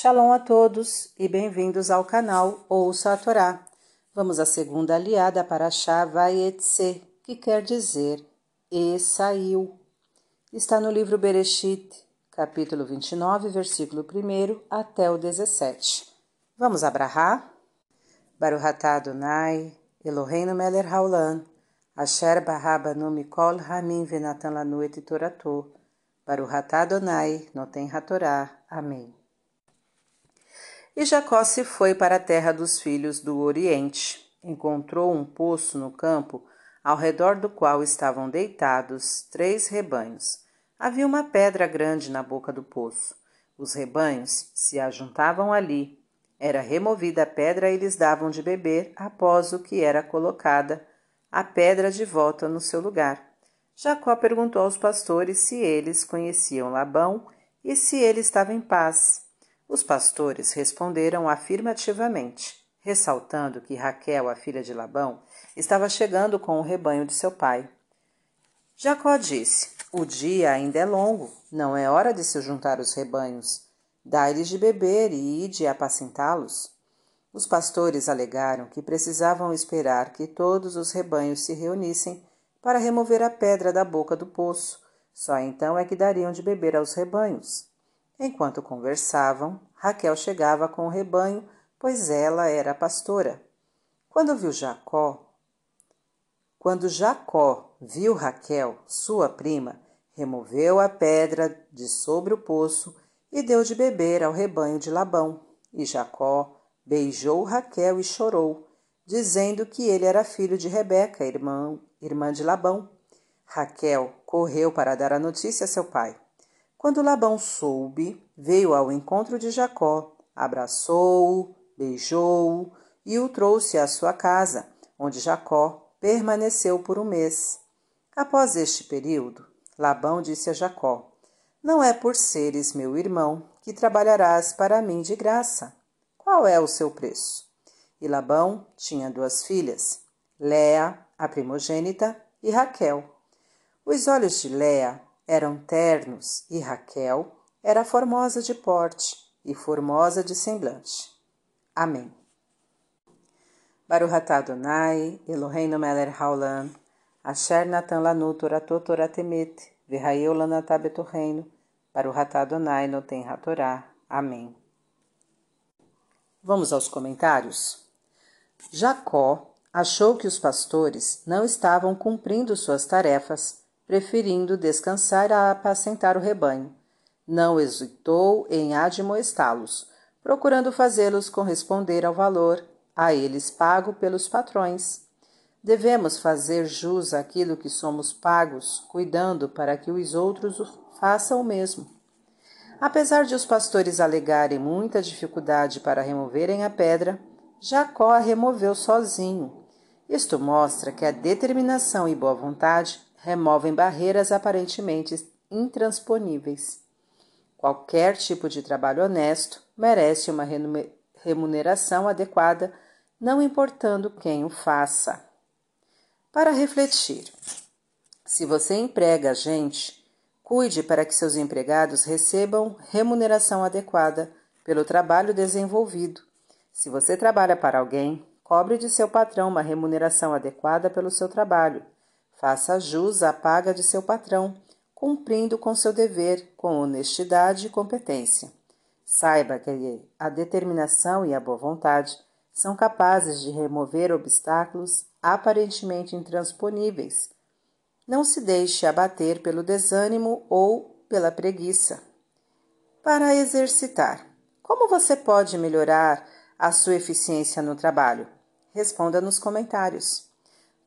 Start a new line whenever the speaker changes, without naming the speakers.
Shalom a todos e bem-vindos ao canal Ouça a Torá. Vamos à segunda aliada para Shá Vayetse, que quer dizer E saiu. Está no livro Bereshit, capítulo 29, versículo 1 até o 17. Vamos abrahar? Baruch atah Adonai, Eloheinu melech haolam, asher barabanu mikol ramin venatan lanu et torato, Baruch atah Adonai, noten hatorá. Amém. E Jacó se foi para a terra dos filhos do Oriente. Encontrou um poço no campo, ao redor do qual estavam deitados três rebanhos. Havia uma pedra grande na boca do poço. Os rebanhos se ajuntavam ali. Era removida a pedra e eles davam de beber após o que era colocada a pedra de volta no seu lugar. Jacó perguntou aos pastores se eles conheciam Labão e se ele estava em paz. Os pastores responderam afirmativamente, ressaltando que Raquel, a filha de Labão, estava chegando com o rebanho de seu pai. Jacó disse: O dia ainda é longo, não é hora de se juntar os rebanhos. Dai-lhes de beber e ide apacentá-los. Os pastores alegaram que precisavam esperar que todos os rebanhos se reunissem para remover a pedra da boca do poço. Só então é que dariam de beber aos rebanhos. Enquanto conversavam, Raquel chegava com o rebanho, pois ela era pastora. Quando viu Jacó, quando Jacó viu Raquel, sua prima, removeu a pedra de sobre o poço e deu de beber ao rebanho de Labão. E Jacó beijou Raquel e chorou, dizendo que ele era filho de Rebeca, irmã, irmã de Labão. Raquel correu para dar a notícia a seu pai. Quando Labão soube, veio ao encontro de Jacó, abraçou-o, beijou-o e o trouxe à sua casa, onde Jacó permaneceu por um mês. Após este período, Labão disse a Jacó: Não é por seres meu irmão que trabalharás para mim de graça. Qual é o seu preço? E Labão tinha duas filhas, Léa, a primogênita, e Raquel. Os olhos de Léa eram ternos e Raquel era formosa de porte e formosa de semblante. Amém. Baruch Adonai, Eloheinu melech haolam, asher natan lanu toratot toratemet, v'hayeu lanatah betorreino, Baruch Adonai noten hatorá. Amém. Vamos aos comentários? Jacó achou que os pastores não estavam cumprindo suas tarefas preferindo descansar a apacentar o rebanho. Não hesitou em admoestá-los, procurando fazê-los corresponder ao valor a eles pago pelos patrões. Devemos fazer jus àquilo que somos pagos, cuidando para que os outros façam o mesmo. Apesar de os pastores alegarem muita dificuldade para removerem a pedra, Jacó a removeu sozinho. Isto mostra que a determinação e boa vontade removem barreiras aparentemente intransponíveis. Qualquer tipo de trabalho honesto merece uma remuneração adequada, não importando quem o faça. Para refletir, se você emprega gente, cuide para que seus empregados recebam remuneração adequada pelo trabalho desenvolvido. Se você trabalha para alguém, cobre de seu patrão uma remuneração adequada pelo seu trabalho. Faça jus à paga de seu patrão, cumprindo com seu dever com honestidade e competência. Saiba que a determinação e a boa vontade são capazes de remover obstáculos aparentemente intransponíveis. Não se deixe abater pelo desânimo ou pela preguiça. Para exercitar, como você pode melhorar a sua eficiência no trabalho? Responda nos comentários.